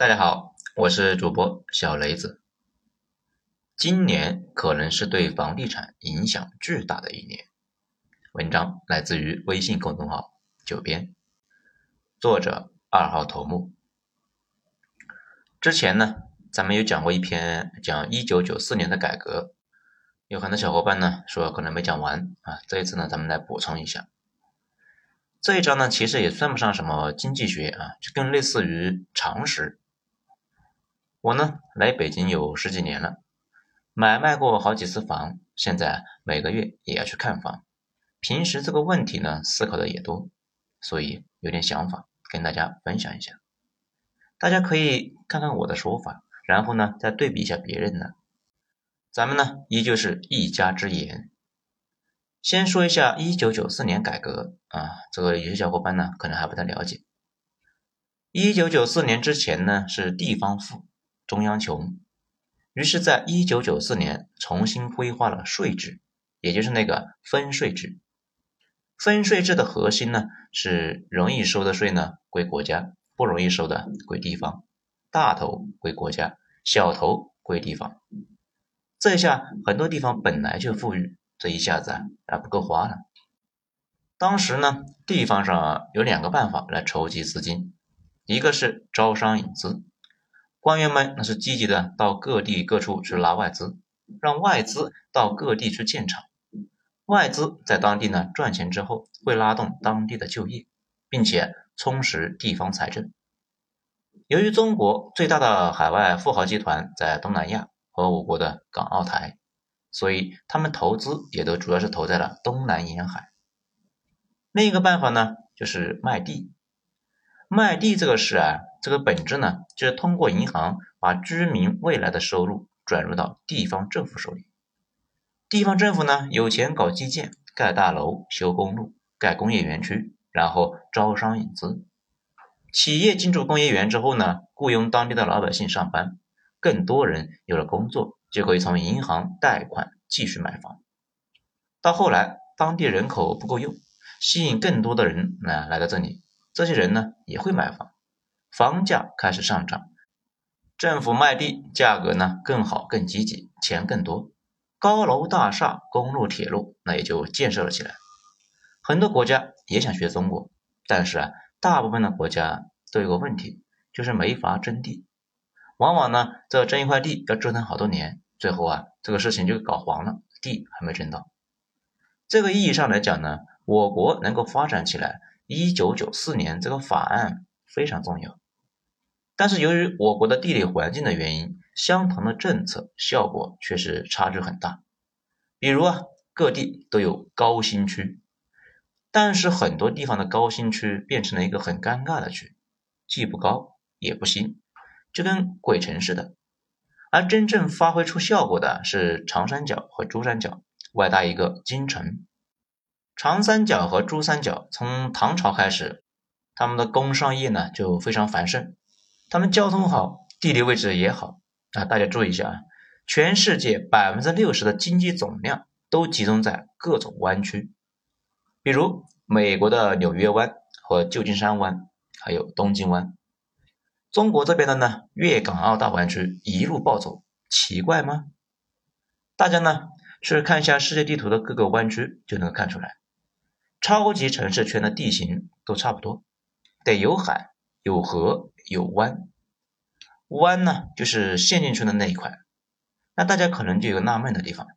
大家好，我是主播小雷子。今年可能是对房地产影响巨大的一年。文章来自于微信公众号“九编”，作者二号头目。之前呢，咱们有讲过一篇讲一九九四年的改革，有很多小伙伴呢说可能没讲完啊。这一次呢，咱们来补充一下。这一章呢，其实也算不上什么经济学啊，就更类似于常识。我呢来北京有十几年了，买卖过好几次房，现在每个月也要去看房。平时这个问题呢思考的也多，所以有点想法跟大家分享一下。大家可以看看我的说法，然后呢再对比一下别人的。咱们呢依旧是一家之言。先说一下一九九四年改革啊，这个有些小伙伴呢可能还不太了解。一九九四年之前呢是地方富。中央穷，于是，在一九九四年重新规划了税制，也就是那个分税制。分税制的核心呢，是容易收的税呢归国家，不容易收的归地方，大头归国家，小头归地方。这下很多地方本来就富裕，这一下子啊不够花了。当时呢，地方上有两个办法来筹集资金，一个是招商引资。官员们那是积极的到各地各处去拉外资，让外资到各地去建厂。外资在当地呢赚钱之后，会拉动当地的就业，并且充实地方财政。由于中国最大的海外富豪集团在东南亚和我国的港澳台，所以他们投资也都主要是投在了东南沿海。另一个办法呢，就是卖地。卖地这个事啊。这个本质呢，就是通过银行把居民未来的收入转入到地方政府手里。地方政府呢，有钱搞基建、盖大楼、修公路、盖工业园区，然后招商引资。企业进驻工业园之后呢，雇佣当地的老百姓上班，更多人有了工作，就可以从银行贷款继续买房。到后来，当地人口不够用，吸引更多的人呢来到这里，这些人呢也会买房。房价开始上涨，政府卖地价格呢更好更积极，钱更多，高楼大厦、公路铁路那也就建设了起来。很多国家也想学中国，但是啊，大部分的国家都有个问题，就是没法征地。往往呢，这征一块地要折腾好多年，最后啊，这个事情就搞黄了，地还没征到。这个意义上来讲呢，我国能够发展起来，一九九四年这个法案非常重要。但是由于我国的地理环境的原因，相同的政策效果却是差距很大。比如啊，各地都有高新区，但是很多地方的高新区变成了一个很尴尬的区，既不高也不新，就跟鬼城似的。而真正发挥出效果的是长三角和珠三角，外搭一个京城。长三角和珠三角从唐朝开始，他们的工商业呢就非常繁盛。他们交通好，地理位置也好啊！大家注意一下啊，全世界百分之六十的经济总量都集中在各种湾区，比如美国的纽约湾和旧金山湾，还有东京湾。中国这边的呢，粤港澳大湾区一路暴走，奇怪吗？大家呢去看一下世界地图的各个湾区，就能够看出来，超级城市圈的地形都差不多，得有海有河。有湾，湾呢就是陷进去的那一块。那大家可能就有纳闷的地方：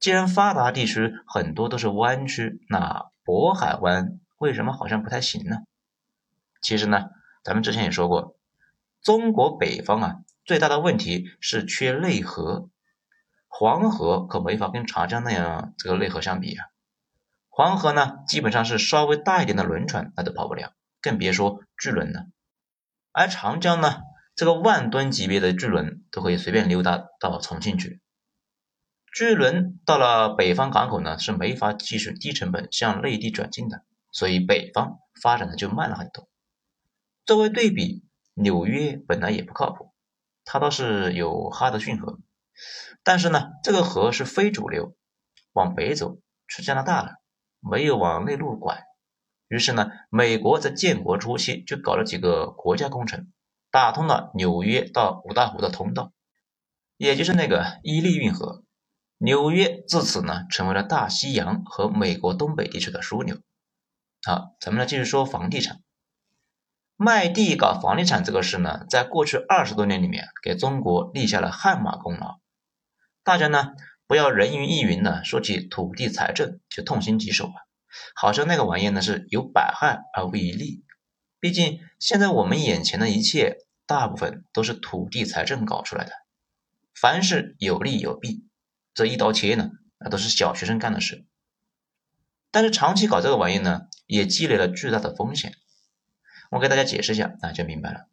既然发达地区很多都是湾区，那渤海湾为什么好像不太行呢？其实呢，咱们之前也说过，中国北方啊最大的问题是缺内河，黄河可没法跟长江那样这个内河相比啊。黄河呢基本上是稍微大一点的轮船那都跑不了，更别说巨轮了。而长江呢，这个万吨级别的巨轮都可以随便溜达到重庆去。巨轮到了北方港口呢，是没法继续低成本向内地转进的，所以北方发展的就慢了很多。作为对比，纽约本来也不靠谱，它倒是有哈德逊河，但是呢，这个河是非主流，往北走去加拿大了，没有往内陆拐。于是呢，美国在建国初期就搞了几个国家工程，打通了纽约到五大湖的通道，也就是那个伊利运河。纽约自此呢，成为了大西洋和美国东北地区的枢纽。好，咱们来继续说房地产。卖地搞房地产这个事呢，在过去二十多年里面，给中国立下了汗马功劳。大家呢，不要人云亦云的说起土地财政就痛心疾首啊，好像那个玩意呢是有百害而无一利。毕竟现在我们眼前的一切，大部分都是土地财政搞出来的，凡事有利有弊。这一刀切呢，那都是小学生干的事。但是长期搞这个玩意呢，也积累了巨大的风险。我给大家解释一下，大家就明白了。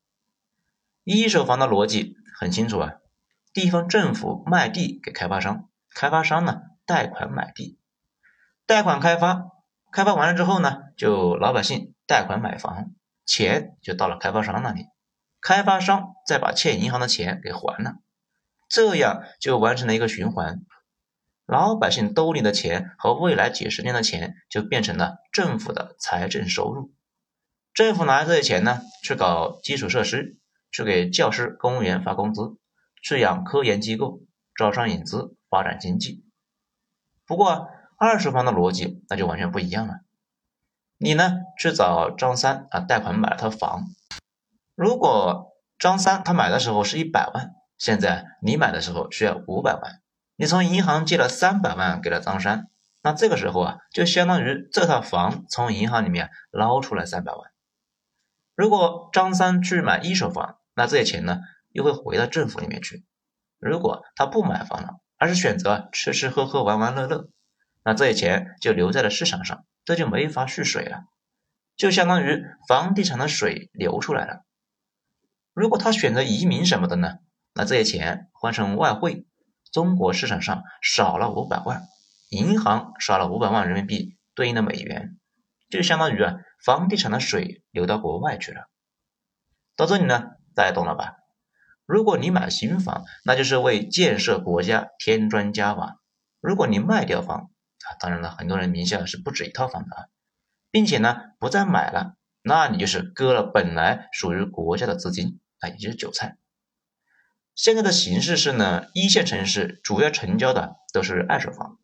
一手房的逻辑很清楚啊，地方政府卖地给开发商，开发商呢贷款买地，贷款开发，开发完了之后呢，就老百姓贷款买房，钱就到了开发商那里，开发商再把欠银行的钱给还了。这样就完成了一个循环，老百姓兜里的钱和未来几十年的钱就变成了政府的财政收入。政府拿着这些钱呢，去搞基础设施，去给教师、公务员发工资，去养科研机构，招商引资，发展经济。不过二手房的逻辑那就完全不一样了。你呢去找张三啊贷款买了套房，如果张三他买的时候是一百万。现在你买的时候需要五百万，你从银行借了三百万给了张三，那这个时候啊，就相当于这套房从银行里面捞出来三百万。如果张三去买一手房，那这些钱呢又会回到政府里面去。如果他不买房了，而是选择吃吃喝喝玩玩乐乐，那这些钱就留在了市场上，这就没法蓄水了，就相当于房地产的水流出来了。如果他选择移民什么的呢？那这些钱换成外汇，中国市场上少了五百万，银行少了五百万人民币对应的美元，就相当于啊房地产的水流到国外去了。到这里呢，大家懂了吧？如果你买新房，那就是为建设国家添砖加瓦；如果你卖掉房啊，当然了，很多人名下是不止一套房的啊，并且呢不再买了，那你就是割了本来属于国家的资金啊，也就是韭菜。现在的形势是呢，一线城市主要成交的都是二手房，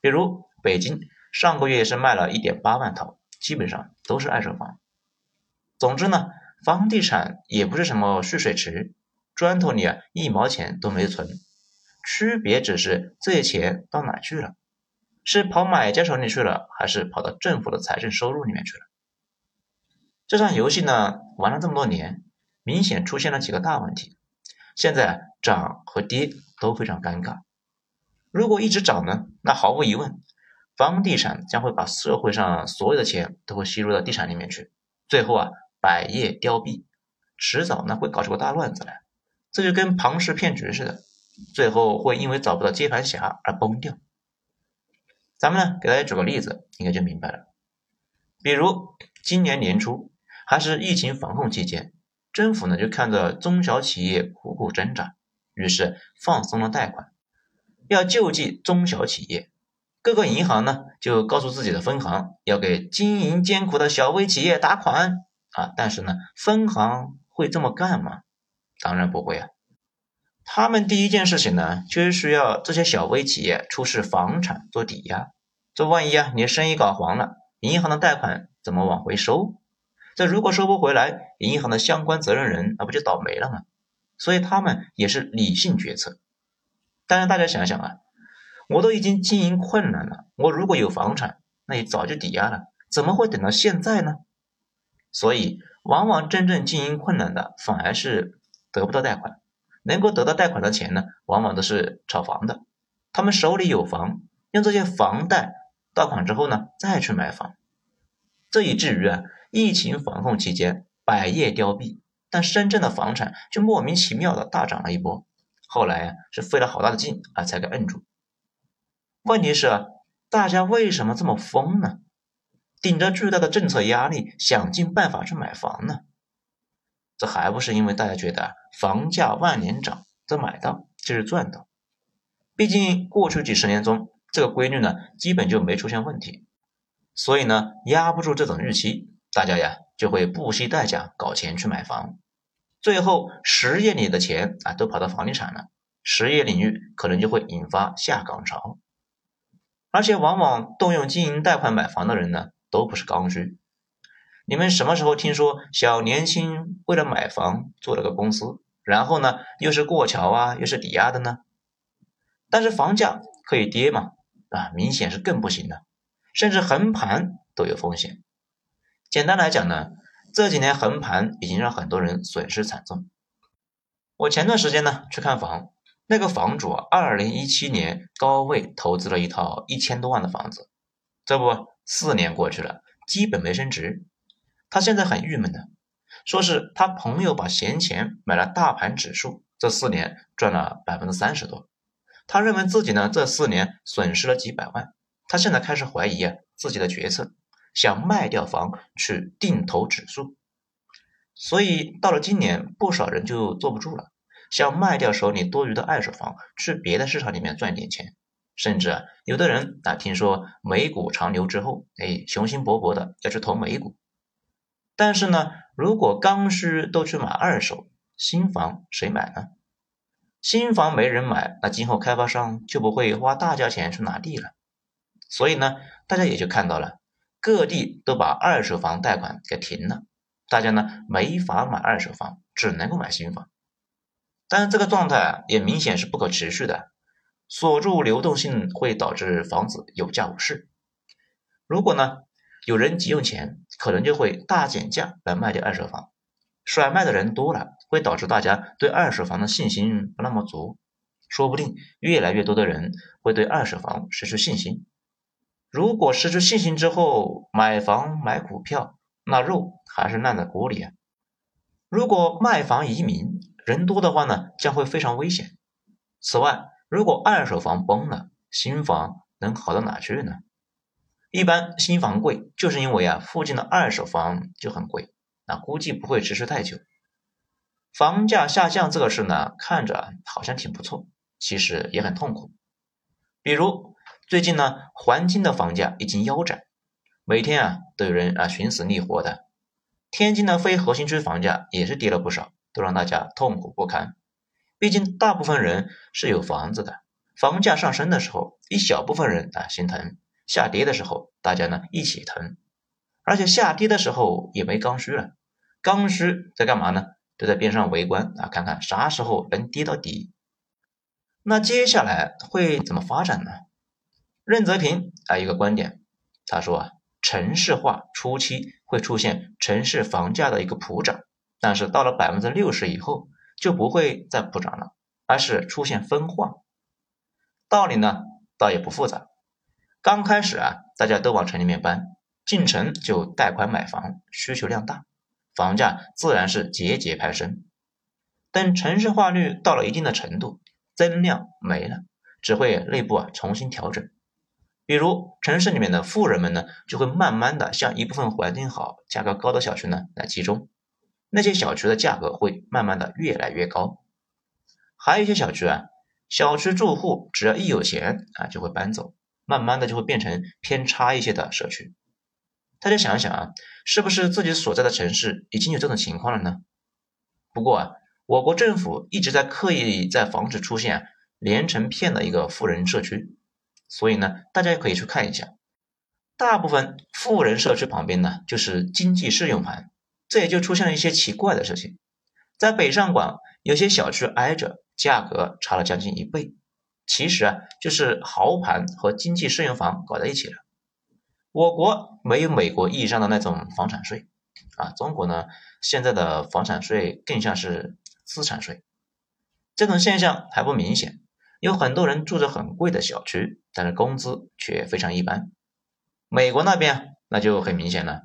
比如北京上个月是卖了一点八万套，基本上都是二手房。总之呢，房地产也不是什么蓄水池，砖头里啊一毛钱都没存，区别只是这些钱到哪去了，是跑买家手里去了，还是跑到政府的财政收入里面去了？这场游戏呢，玩了这么多年，明显出现了几个大问题。现在涨和跌都非常尴尬。如果一直涨呢，那毫无疑问，房地产将会把社会上所有的钱都会吸入到地产里面去，最后啊百业凋敝，迟早呢会搞出个大乱子来。这就跟庞氏骗局似的，最后会因为找不到接盘侠而崩掉。咱们呢给大家举个例子，应该就明白了。比如今年年初还是疫情防控期间。政府呢就看着中小企业苦苦挣扎，于是放松了贷款，要救济中小企业。各个银行呢就告诉自己的分行要给经营艰苦的小微企业打款啊，但是呢分行会这么干吗？当然不会啊。他们第一件事情呢就是需要这些小微企业出示房产做抵押，这万一啊你生意搞黄了，银行的贷款怎么往回收？这如果收不回来，银行的相关责任人那不就倒霉了吗？所以他们也是理性决策。但是大家想想啊，我都已经经营困难了，我如果有房产，那也早就抵押了，怎么会等到现在呢？所以，往往真正经营困难的反而是得不到贷款，能够得到贷款的钱呢，往往都是炒房的。他们手里有房，用这些房贷到款之后呢，再去买房，这以至于啊。疫情防控期间，百业凋敝，但深圳的房产就莫名其妙的大涨了一波。后来啊，是费了好大的劲啊，才给摁住。问题是啊，大家为什么这么疯呢？顶着巨大的政策压力，想尽办法去买房呢？这还不是因为大家觉得房价万年涨，这买到就是赚到。毕竟过去几十年中，这个规律呢，基本就没出现问题，所以呢，压不住这种预期。大家呀就会不惜代价搞钱去买房，最后实业里的钱啊都跑到房地产了，实业领域可能就会引发下岗潮。而且往往动用经营贷款买房的人呢，都不是刚需。你们什么时候听说小年轻为了买房做了个公司，然后呢又是过桥啊，又是抵押的呢？但是房价可以跌吗？啊，明显是更不行的，甚至横盘都有风险。简单来讲呢，这几年横盘已经让很多人损失惨重。我前段时间呢去看房。那个房主，二零一七年高位投资了一套一千多万的房子，这不四年过去了，基本没升值。他现在很郁闷的，说是他朋友把闲钱买了大盘指数，这四年赚了百分之三十多。他认为自己呢这四年损失了几百万，他现在开始怀疑啊自己的决策，想卖掉房去定投指数。所以到了今年，不少人就坐不住了。想卖掉手里多余的二手房，去别的市场里面赚点钱，甚至啊，有的人啊，听说美股长牛之后，哎，雄心勃勃的要去投美股。但是呢，如果刚需都去买二手，新房谁买呢？新房没人买，那今后开发商就不会花大价钱去拿地了。所以呢，大家也就看到了，各地都把二手房贷款给停了，大家呢没法买二手房，只能够买新房。但是这个状态，也明显是不可持续的，锁住流动性会导致房子有价无市。如果呢有人急用钱，可能就会大减价来卖掉二手房，甩卖的人多了，会导致大家对二手房的信心不那么足，说不定越来越多的人会对二手房失去信心。如果失去信心之后买房买股票，那肉还是烂在锅里啊。如果卖房移民，人多的话呢，将会非常危险。此外，如果二手房崩了，新房能好到哪去呢？一般新房贵，就是因为啊，附近的二手房就很贵，那估计不会持续太久。房价下降这个事呢，看着好像挺不错，其实也很痛苦。比如最近呢，环京的房价已经腰斩，每天啊都有人啊寻死觅活的。天津的非核心区房价也是跌了不少。都让大家痛苦不堪。毕竟大部分人是有房子的，房价上升的时候，一小部分人啊心疼；下跌的时候，大家呢一起疼。而且下跌的时候也没刚需了，刚需在干嘛呢？都在边上围观啊，看看啥时候能跌到底。那接下来会怎么发展呢？任泽平啊一个观点，他说啊，城市化初期会出现城市房价的一个普涨。但是到了百分之六十以后，就不会再普涨了，而是出现分化。道理呢，倒也不复杂。刚开始啊，大家都往城里面搬，进城就贷款买房，需求量大，房价自然是节节攀升。等城市化率到了一定的程度，增量没了，只会内部啊重新调整。比如城市里面的富人们呢，就会慢慢的向一部分环境好、价格高的小区呢来集中。那些小区的价格会慢慢的越来越高，还有一些小区啊，小区住户只要一有钱啊，就会搬走，慢慢的就会变成偏差一些的社区。大家想一想啊，是不是自己所在的城市已经有这种情况了呢？不过啊，我国政府一直在刻意在防止出现连成片的一个富人社区，所以呢，大家也可以去看一下，大部分富人社区旁边呢，就是经济适用盘。这也就出现了一些奇怪的事情，在北上广有些小区挨着，价格差了将近一倍。其实啊，就是豪盘和经济适用房搞在一起了。我国没有美国意义上的那种房产税啊，中国呢现在的房产税更像是资产税。这种现象还不明显，有很多人住着很贵的小区，但是工资却非常一般。美国那边那就很明显了。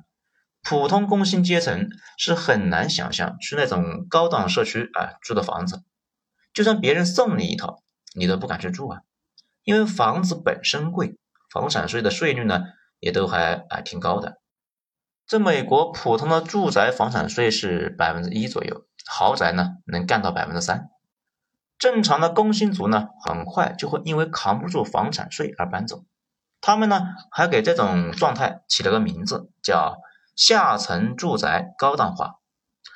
普通工薪阶层是很难想象去那种高档社区啊住的房子，就算别人送你一套，你都不敢去住啊，因为房子本身贵，房产税的税率呢也都还啊挺高的。这美国普通的住宅房产税是百分之一左右，豪宅呢能干到百分之三。正常的工薪族呢，很快就会因为扛不住房产税而搬走。他们呢还给这种状态起了个名字，叫。下层住宅高档化，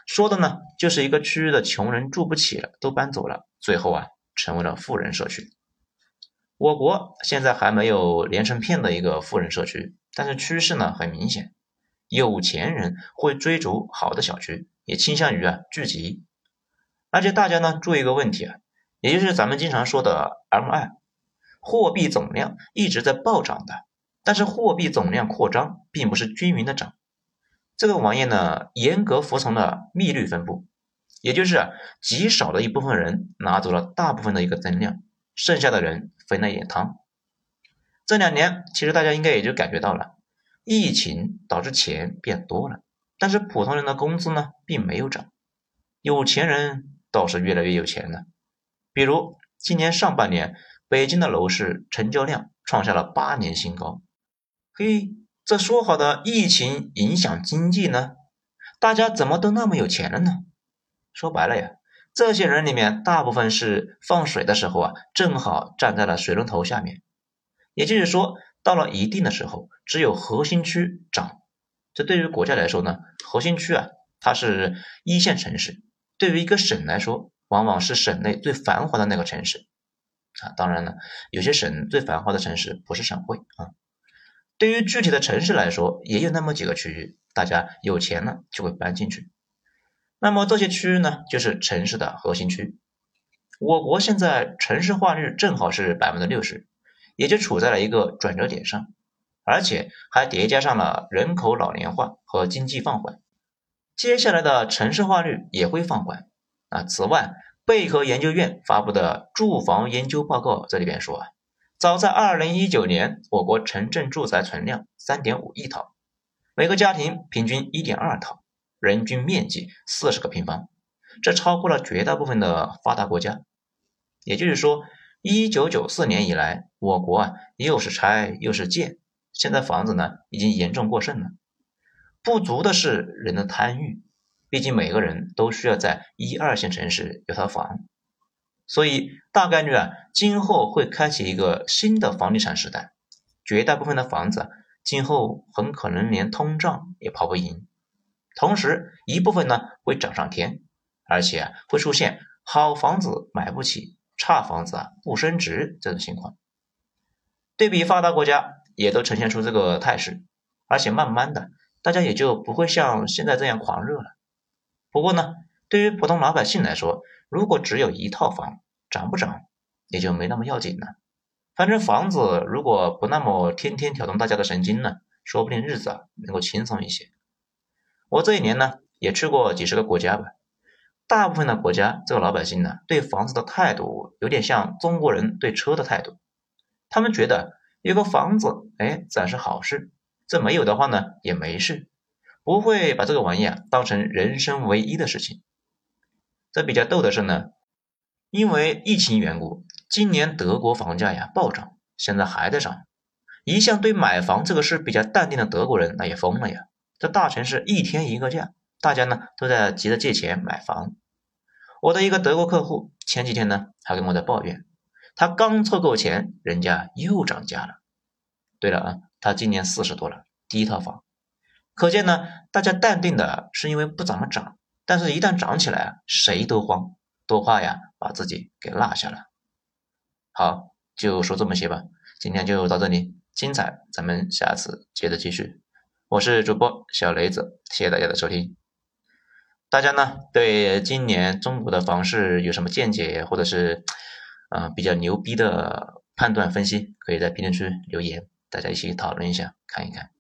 说的呢就是一个区域的穷人住不起了，都搬走了，最后啊成为了富人社区。我国现在还没有连成片的一个富人社区，但是趋势呢很明显，有钱人会追逐好的小区，也倾向于啊聚集。而且大家呢注意一个问题啊，也就是咱们经常说的 M 二货币总量一直在暴涨的，但是货币总量扩张并不是均匀的涨，这个玩意呢严格服从了密律分布，也就是极少的一部分人拿走了大部分的一个增量，剩下的人。分了一点汤。这两年其实大家应该也就感觉到了，疫情导致钱变多了，但是普通人的工资呢并没有涨，有钱人倒是越来越有钱了。比如今年上半年，北京的楼市成交量创下了八年新高。嘿，这说好的疫情影响经济呢？大家怎么都那么有钱了呢？说白了呀。这些人里面，大部分是放水的时候啊，正好站在了水龙头下面。也就是说，到了一定的时候，只有核心区涨。这对于国家来说呢，核心区啊，它是一线城市；对于一个省来说，往往是省内最繁华的那个城市。啊，当然了，有些省最繁华的城市不是省会啊。对于具体的城市来说，也有那么几个区域，大家有钱了就会搬进去。那么这些区域呢，就是城市的核心区。我国现在城市化率正好是百分之六十，也就处在了一个转折点上，而且还叠加上了人口老龄化和经济放缓。接下来的城市化率也会放缓啊。此外，贝壳研究院发布的住房研究报告这里边说啊，早在二零一九年，我国城镇住宅存量三点五亿套，每个家庭平均一点二套。人均面积四十个平方，这超过了绝大部分的发达国家。也就是说，一九九四年以来，我国啊又是拆又是建，现在房子呢已经严重过剩了。不足的是人的贪欲，毕竟每个人都需要在一二线城市有套房，所以大概率啊，今后会开启一个新的房地产时代。绝大部分的房子今后很可能连通胀也跑不赢。同时，一部分呢会涨上天，而且会出现好房子买不起，差房子啊不升值这种情况。对比发达国家，也都呈现出这个态势，而且慢慢的，大家也就不会像现在这样狂热了。不过呢，对于普通老百姓来说，如果只有一套房，涨不涨也就没那么要紧了。反正房子如果不那么天天挑动大家的神经呢，说不定日子啊能够轻松一些。我这一年呢，也去过几十个国家吧。大部分的国家，这个老百姓呢，对房子的态度有点像中国人对车的态度。他们觉得有个房子，哎，自然是好事。这没有的话呢，也没事，不会把这个玩意啊当成人生唯一的事情。这比较逗的是呢，因为疫情缘故，今年德国房价呀暴涨，现在还在涨。一向对买房这个事比较淡定的德国人，那也疯了呀。这大城市一天一个价，大家呢都在急着借钱买房。我的一个德国客户前几天呢还跟我在抱怨，他刚凑够钱，人家又涨价了。对了啊，他今年四十多了，第一套房。可见呢，大家淡定的是因为不怎么涨，但是一旦涨起来啊，谁都慌，都怕呀把自己给落下了。好，就说这么些吧，今天就到这里，精彩咱们下次接着继续。我是主播小雷子，谢谢大家的收听。大家呢对今年中国的房市有什么见解，或者是啊比较牛逼的判断分析，可以在评论区留言，大家一起讨论一下，看一看。